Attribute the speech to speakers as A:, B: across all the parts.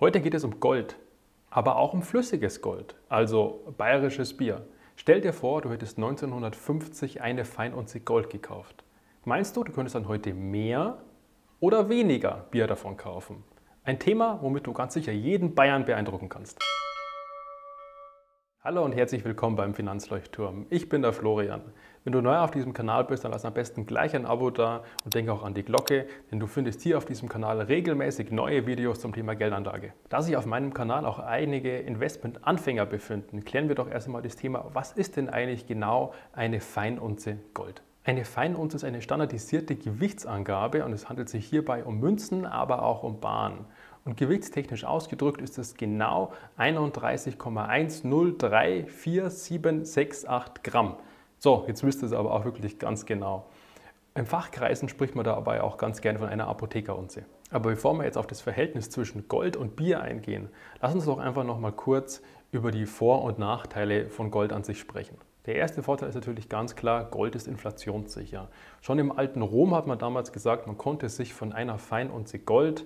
A: Heute geht es um Gold, aber auch um flüssiges Gold, also bayerisches Bier. Stell dir vor, du hättest 1950 eine Feinunze Gold gekauft. Meinst du, du könntest dann heute mehr oder weniger Bier davon kaufen? Ein Thema, womit du ganz sicher jeden Bayern beeindrucken kannst. Hallo und herzlich willkommen beim Finanzleuchtturm. Ich bin der Florian. Wenn du neu auf diesem Kanal bist, dann lass am besten gleich ein Abo da und denke auch an die Glocke, denn du findest hier auf diesem Kanal regelmäßig neue Videos zum Thema Geldanlage. Da sich auf meinem Kanal auch einige Investmentanfänger befinden, klären wir doch erst einmal das Thema, was ist denn eigentlich genau eine Feinunze Gold? Eine Feinunze ist eine standardisierte Gewichtsangabe und es handelt sich hierbei um Münzen, aber auch um Bahnen. Und gewichtstechnisch ausgedrückt ist es genau 31,10347768 Gramm. So, jetzt wisst ihr es aber auch wirklich ganz genau. Im Fachkreisen spricht man dabei auch ganz gerne von einer Apothekerunze. Aber bevor wir jetzt auf das Verhältnis zwischen Gold und Bier eingehen, lass uns doch einfach noch mal kurz über die Vor- und Nachteile von Gold an sich sprechen. Der erste Vorteil ist natürlich ganz klar, Gold ist inflationssicher. Schon im alten Rom hat man damals gesagt, man konnte sich von einer Feinunze Gold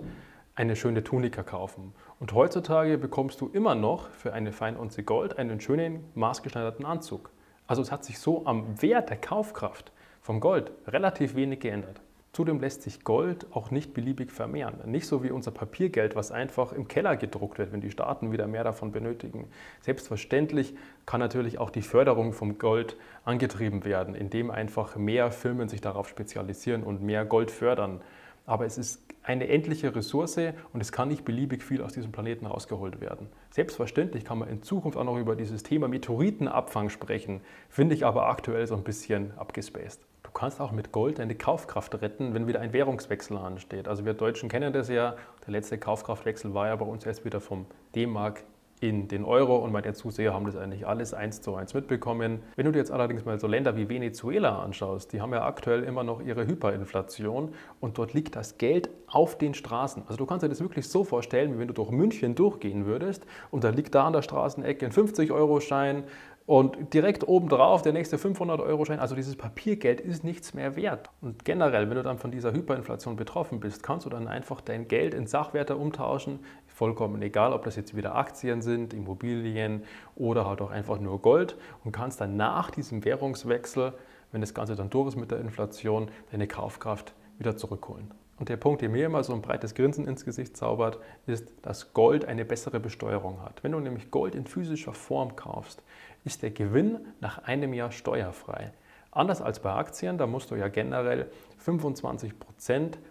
A: eine schöne Tunika kaufen. Und heutzutage bekommst du immer noch für eine Feinunze Gold einen schönen maßgeschneiderten Anzug. Also es hat sich so am Wert der Kaufkraft vom Gold relativ wenig geändert. Zudem lässt sich Gold auch nicht beliebig vermehren. Nicht so wie unser Papiergeld, was einfach im Keller gedruckt wird, wenn die Staaten wieder mehr davon benötigen. Selbstverständlich kann natürlich auch die Förderung vom Gold angetrieben werden, indem einfach mehr Firmen sich darauf spezialisieren und mehr Gold fördern. Aber es ist eine endliche Ressource und es kann nicht beliebig viel aus diesem Planeten rausgeholt werden. Selbstverständlich kann man in Zukunft auch noch über dieses Thema Meteoritenabfang sprechen, finde ich aber aktuell so ein bisschen abgespaced. Du kannst auch mit Gold deine Kaufkraft retten, wenn wieder ein Währungswechsel ansteht. Also wir Deutschen kennen das ja, der letzte Kaufkraftwechsel war ja bei uns erst wieder vom D-Mark in den Euro und meine Zuseher haben das eigentlich alles eins zu eins mitbekommen. Wenn du dir jetzt allerdings mal so Länder wie Venezuela anschaust, die haben ja aktuell immer noch ihre Hyperinflation und dort liegt das Geld auf den Straßen. Also du kannst dir das wirklich so vorstellen, wie wenn du durch München durchgehen würdest und da liegt da an der Straßenecke ein 50-Euro-Schein, und direkt obendrauf der nächste 500-Euro-Schein, also dieses Papiergeld ist nichts mehr wert. Und generell, wenn du dann von dieser Hyperinflation betroffen bist, kannst du dann einfach dein Geld in Sachwerte umtauschen. Vollkommen egal, ob das jetzt wieder Aktien sind, Immobilien oder halt auch einfach nur Gold. Und kannst dann nach diesem Währungswechsel, wenn das Ganze dann durch ist mit der Inflation, deine Kaufkraft wieder zurückholen. Und der Punkt, der mir immer so ein breites Grinsen ins Gesicht zaubert, ist, dass Gold eine bessere Besteuerung hat. Wenn du nämlich Gold in physischer Form kaufst, ist der Gewinn nach einem Jahr steuerfrei. Anders als bei Aktien, da musst du ja generell 25%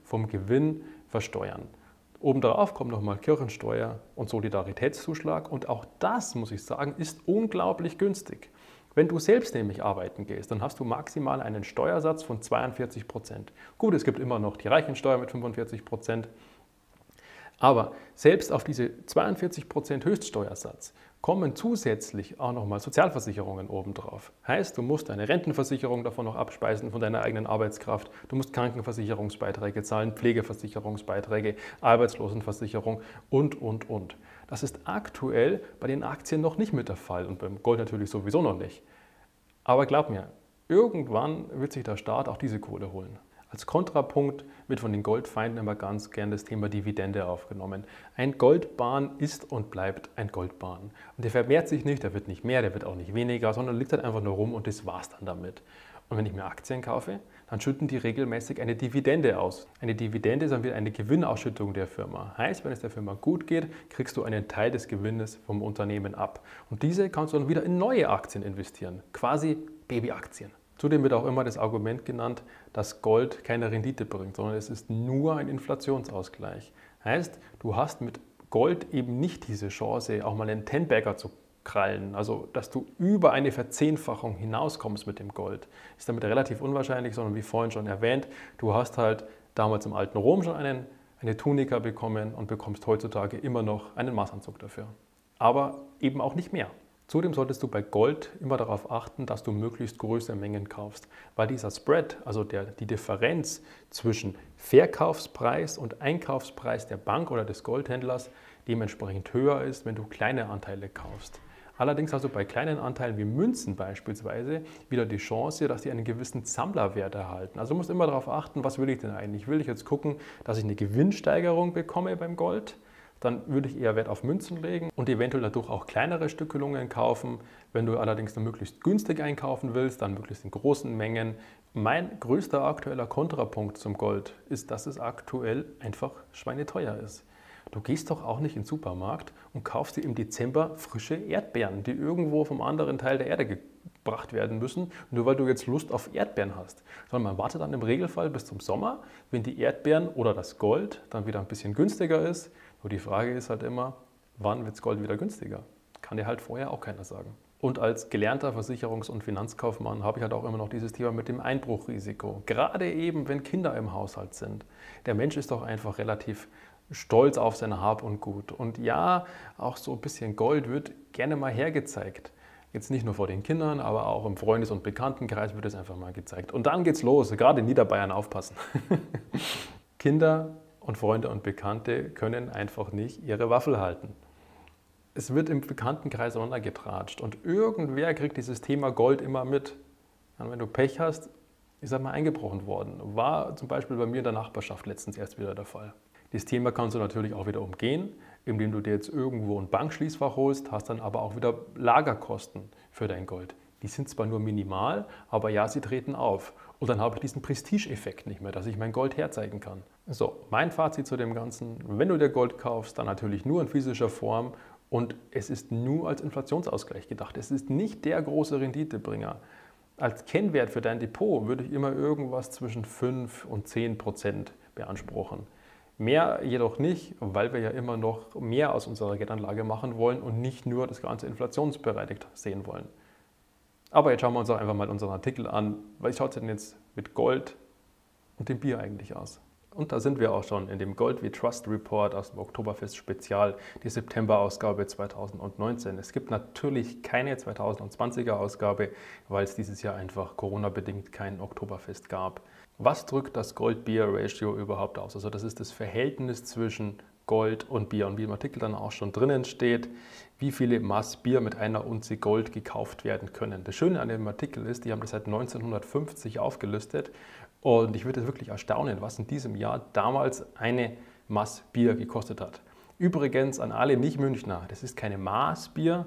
A: vom Gewinn versteuern. Obendrauf kommt nochmal Kirchensteuer und Solidaritätszuschlag und auch das, muss ich sagen, ist unglaublich günstig. Wenn du selbst nämlich arbeiten gehst, dann hast du maximal einen Steuersatz von 42 Prozent. Gut, es gibt immer noch die Reichensteuer mit 45 Prozent. Aber selbst auf diese 42 Prozent Höchststeuersatz kommen zusätzlich auch nochmal Sozialversicherungen obendrauf. Heißt, du musst deine Rentenversicherung davon noch abspeisen von deiner eigenen Arbeitskraft. Du musst Krankenversicherungsbeiträge zahlen, Pflegeversicherungsbeiträge, Arbeitslosenversicherung und, und, und. Das ist aktuell bei den Aktien noch nicht mit der Fall und beim Gold natürlich sowieso noch nicht. Aber glaub mir, irgendwann wird sich der Staat auch diese Kohle holen. Als Kontrapunkt wird von den Goldfeinden immer ganz gern das Thema Dividende aufgenommen. Ein Goldbahn ist und bleibt ein Goldbahn. Und der vermehrt sich nicht, der wird nicht mehr, der wird auch nicht weniger, sondern liegt halt einfach nur rum und das war's dann damit. Und wenn ich mir Aktien kaufe, dann schütten die regelmäßig eine Dividende aus. Eine Dividende ist dann wieder eine Gewinnausschüttung der Firma. Heißt, wenn es der Firma gut geht, kriegst du einen Teil des Gewinnes vom Unternehmen ab. Und diese kannst du dann wieder in neue Aktien investieren, quasi Babyaktien. Zudem wird auch immer das Argument genannt, dass Gold keine Rendite bringt, sondern es ist nur ein Inflationsausgleich. Heißt, du hast mit Gold eben nicht diese Chance, auch mal einen Tenbagger zu krallen. Also, dass du über eine Verzehnfachung hinauskommst mit dem Gold, ist damit relativ unwahrscheinlich, sondern wie vorhin schon erwähnt, du hast halt damals im alten Rom schon einen, eine Tunika bekommen und bekommst heutzutage immer noch einen Maßanzug dafür. Aber eben auch nicht mehr. Zudem solltest du bei Gold immer darauf achten, dass du möglichst größere Mengen kaufst, weil dieser Spread, also der, die Differenz zwischen Verkaufspreis und Einkaufspreis der Bank oder des Goldhändlers dementsprechend höher ist, wenn du kleine Anteile kaufst. Allerdings hast du bei kleinen Anteilen wie Münzen beispielsweise wieder die Chance, dass die einen gewissen Sammlerwert erhalten. Also du musst immer darauf achten, was will ich denn eigentlich? Will ich jetzt gucken, dass ich eine Gewinnsteigerung bekomme beim Gold? Dann würde ich eher Wert auf Münzen legen und eventuell dadurch auch kleinere Stückelungen kaufen. Wenn du allerdings dann möglichst günstig einkaufen willst, dann möglichst in großen Mengen. Mein größter aktueller Kontrapunkt zum Gold ist, dass es aktuell einfach schweineteuer ist. Du gehst doch auch nicht in den Supermarkt und kaufst dir im Dezember frische Erdbeeren, die irgendwo vom anderen Teil der Erde gebracht werden müssen, nur weil du jetzt Lust auf Erdbeeren hast. Sondern man wartet dann im Regelfall bis zum Sommer, wenn die Erdbeeren oder das Gold dann wieder ein bisschen günstiger ist. Nur die Frage ist halt immer, wann wird Gold wieder günstiger? Kann dir halt vorher auch keiner sagen. Und als gelernter Versicherungs- und Finanzkaufmann habe ich halt auch immer noch dieses Thema mit dem Einbruchrisiko. Gerade eben, wenn Kinder im Haushalt sind. Der Mensch ist doch einfach relativ stolz auf sein Hab und Gut. Und ja, auch so ein bisschen Gold wird gerne mal hergezeigt. Jetzt nicht nur vor den Kindern, aber auch im Freundes- und Bekanntenkreis wird es einfach mal gezeigt. Und dann geht's los, gerade in Niederbayern aufpassen. Kinder und Freunde und Bekannte können einfach nicht ihre Waffel halten. Es wird im Bekanntenkreis runtergetratscht und irgendwer kriegt dieses Thema Gold immer mit. Und wenn du Pech hast, ist er mal eingebrochen worden. War zum Beispiel bei mir in der Nachbarschaft letztens erst wieder der Fall. Das Thema kannst du natürlich auch wieder umgehen, indem du dir jetzt irgendwo ein Bankschließfach holst, hast dann aber auch wieder Lagerkosten für dein Gold. Die sind zwar nur minimal, aber ja, sie treten auf. Und dann habe ich diesen Prestige-Effekt nicht mehr, dass ich mein Gold herzeigen kann. So, mein Fazit zu dem Ganzen, wenn du dir Gold kaufst, dann natürlich nur in physischer Form und es ist nur als Inflationsausgleich gedacht. Es ist nicht der große Renditebringer. Als Kennwert für dein Depot würde ich immer irgendwas zwischen 5 und 10 Prozent beanspruchen. Mehr jedoch nicht, weil wir ja immer noch mehr aus unserer Geldanlage machen wollen und nicht nur das Ganze inflationsbereinigt sehen wollen. Aber jetzt schauen wir uns auch einfach mal unseren Artikel an. Wie schaut es denn jetzt mit Gold und dem Bier eigentlich aus? Und da sind wir auch schon in dem Gold wie Trust Report aus dem Oktoberfest Spezial, die September-Ausgabe 2019. Es gibt natürlich keine 2020er Ausgabe, weil es dieses Jahr einfach Corona-bedingt kein Oktoberfest gab. Was drückt das Gold-Bier-Ratio überhaupt aus? Also das ist das Verhältnis zwischen Gold und Bier. Und wie im Artikel dann auch schon drinnen steht, wie viele Maß Bier mit einer Unze Gold gekauft werden können. Das Schöne an dem Artikel ist, die haben das seit 1950 aufgelistet und ich würde wirklich erstaunen, was in diesem Jahr damals eine Maß Bier gekostet hat. Übrigens an alle Nicht-Münchner, das ist keine Maßbier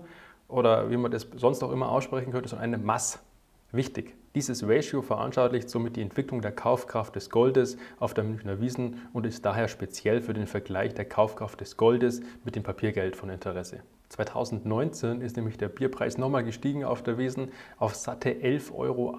A: oder wie man das sonst auch immer aussprechen könnte, sondern eine Maß. Wichtig. Dieses Ratio veranschaulicht somit die Entwicklung der Kaufkraft des Goldes auf der Münchner Wiesen und ist daher speziell für den Vergleich der Kaufkraft des Goldes mit dem Papiergeld von Interesse. 2019 ist nämlich der Bierpreis nochmal gestiegen auf der Wiesen auf satte 11,80 Euro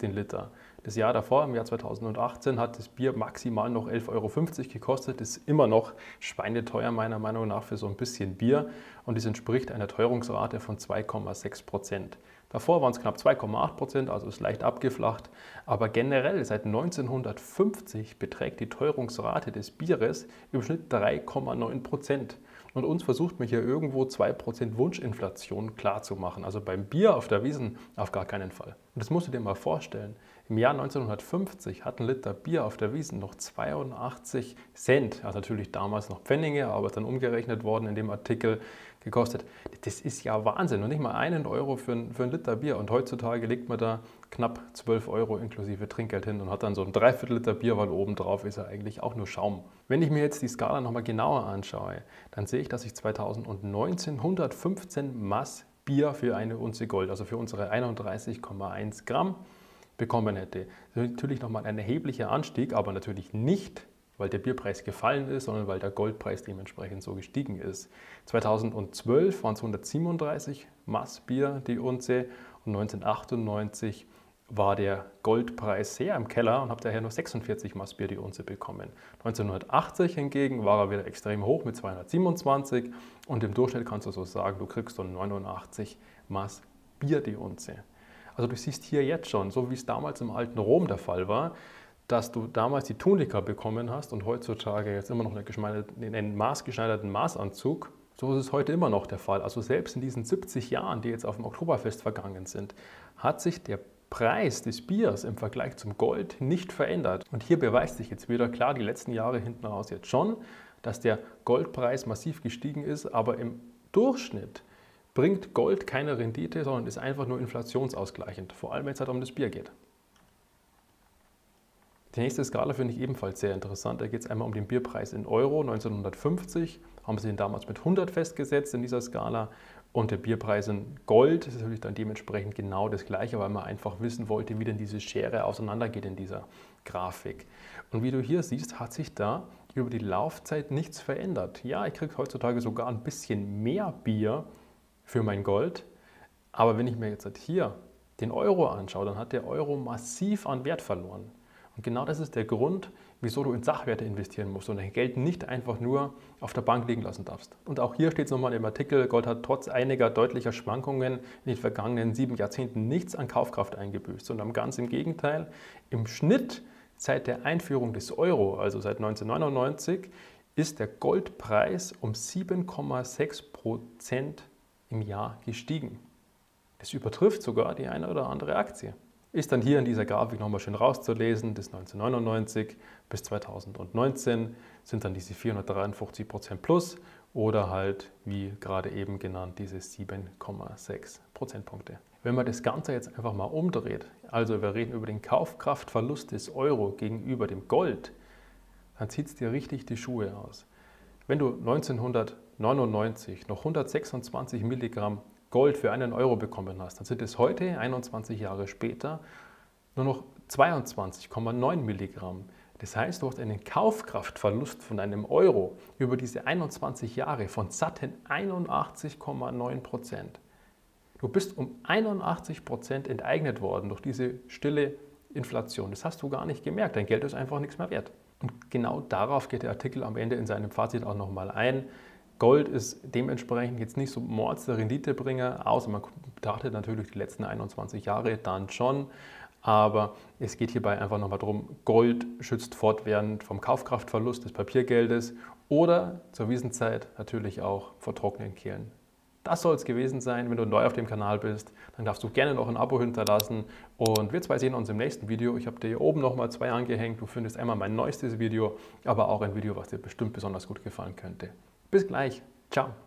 A: den Liter. Das Jahr davor, im Jahr 2018, hat das Bier maximal noch 11,50 Euro gekostet. Das ist immer noch schweineteuer meiner Meinung nach für so ein bisschen Bier und das entspricht einer Teuerungsrate von 2,6 Prozent. Davor waren es knapp 2,8 Prozent, also ist leicht abgeflacht. Aber generell seit 1950 beträgt die Teuerungsrate des Bieres im Schnitt 3,9 Prozent. Und uns versucht man hier irgendwo 2% Wunschinflation klarzumachen. Also beim Bier auf der Wiesen auf gar keinen Fall. Und das musst du dir mal vorstellen. Im Jahr 1950 hat ein Liter Bier auf der Wiesen noch 82 Cent, also natürlich damals noch Pfennige, aber dann umgerechnet worden in dem Artikel gekostet. Das ist ja Wahnsinn und nicht mal einen Euro für ein, für ein Liter Bier. Und heutzutage legt man da knapp 12 Euro inklusive Trinkgeld hin und hat dann so ein Dreiviertel Liter Bier, weil obendrauf ist er eigentlich auch nur Schaum. Wenn ich mir jetzt die Skala nochmal genauer anschaue, dann sehe ich, dass ich 2019 115 Mass Bier für eine Unze Gold, also für unsere 31,1 Gramm, bekommen hätte. Natürlich nochmal ein erheblicher Anstieg, aber natürlich nicht, weil der Bierpreis gefallen ist, sondern weil der Goldpreis dementsprechend so gestiegen ist. 2012 waren es 137 Maß Bier die Unze und 1998 war der Goldpreis sehr im Keller und habe daher nur 46 Maß Bier die Unze bekommen. 1980 hingegen war er wieder extrem hoch mit 227 und im Durchschnitt kannst du so sagen, du kriegst so 89 Maß Bier die Unze. Also du siehst hier jetzt schon, so wie es damals im alten Rom der Fall war, dass du damals die Tunika bekommen hast und heutzutage jetzt immer noch einen maßgeschneiderten Maßanzug. So ist es heute immer noch der Fall. Also selbst in diesen 70 Jahren, die jetzt auf dem Oktoberfest vergangen sind, hat sich der Preis des Biers im Vergleich zum Gold nicht verändert. Und hier beweist sich jetzt wieder klar die letzten Jahre hinten raus jetzt schon, dass der Goldpreis massiv gestiegen ist, aber im Durchschnitt bringt Gold keine Rendite, sondern ist einfach nur inflationsausgleichend, vor allem wenn es halt um das Bier geht. Die nächste Skala finde ich ebenfalls sehr interessant. Da geht es einmal um den Bierpreis in Euro. 1950 haben sie ihn damals mit 100 festgesetzt in dieser Skala. Und der Bierpreis in Gold ist natürlich dann dementsprechend genau das gleiche, weil man einfach wissen wollte, wie denn diese Schere auseinandergeht in dieser Grafik. Und wie du hier siehst, hat sich da über die Laufzeit nichts verändert. Ja, ich kriege heutzutage sogar ein bisschen mehr Bier für mein Gold. Aber wenn ich mir jetzt hier den Euro anschaue, dann hat der Euro massiv an Wert verloren. Und genau das ist der Grund, wieso du in Sachwerte investieren musst und dein Geld nicht einfach nur auf der Bank liegen lassen darfst. Und auch hier steht es nochmal im Artikel, Gold hat trotz einiger deutlicher Schwankungen in den vergangenen sieben Jahrzehnten nichts an Kaufkraft eingebüßt, sondern ganz im Gegenteil. Im Schnitt seit der Einführung des Euro, also seit 1999, ist der Goldpreis um 7,6 Prozent im Jahr gestiegen. Das übertrifft sogar die eine oder andere Aktie. Ist dann hier in dieser Grafik nochmal schön rauszulesen, bis 1999 bis 2019 sind dann diese 453 Prozent plus oder halt, wie gerade eben genannt, diese 7,6 Prozentpunkte. Wenn man das Ganze jetzt einfach mal umdreht, also wir reden über den Kaufkraftverlust des Euro gegenüber dem Gold, dann zieht es dir richtig die Schuhe aus. Wenn du 1999 noch 126 Milligramm Gold für einen Euro bekommen hast, dann sind es heute, 21 Jahre später, nur noch 22,9 Milligramm. Das heißt, du hast einen Kaufkraftverlust von einem Euro über diese 21 Jahre von satten 81,9 Prozent. Du bist um 81 Prozent enteignet worden durch diese stille Inflation. Das hast du gar nicht gemerkt. Dein Geld ist einfach nichts mehr wert. Und genau darauf geht der Artikel am Ende in seinem Fazit auch nochmal ein. Gold ist dementsprechend jetzt nicht so mords der Renditebringer, außer man betrachtet natürlich die letzten 21 Jahre dann schon. Aber es geht hierbei einfach nochmal darum, Gold schützt fortwährend vom Kaufkraftverlust des Papiergeldes oder zur Wiesenzeit natürlich auch vor trockenen Kehlen. Das soll es gewesen sein. Wenn du neu auf dem Kanal bist, dann darfst du gerne noch ein Abo hinterlassen. Und wir zwei sehen uns im nächsten Video. Ich habe dir hier oben nochmal zwei angehängt. Du findest einmal mein neuestes Video, aber auch ein Video, was dir bestimmt besonders gut gefallen könnte. Bis gleich. Ciao.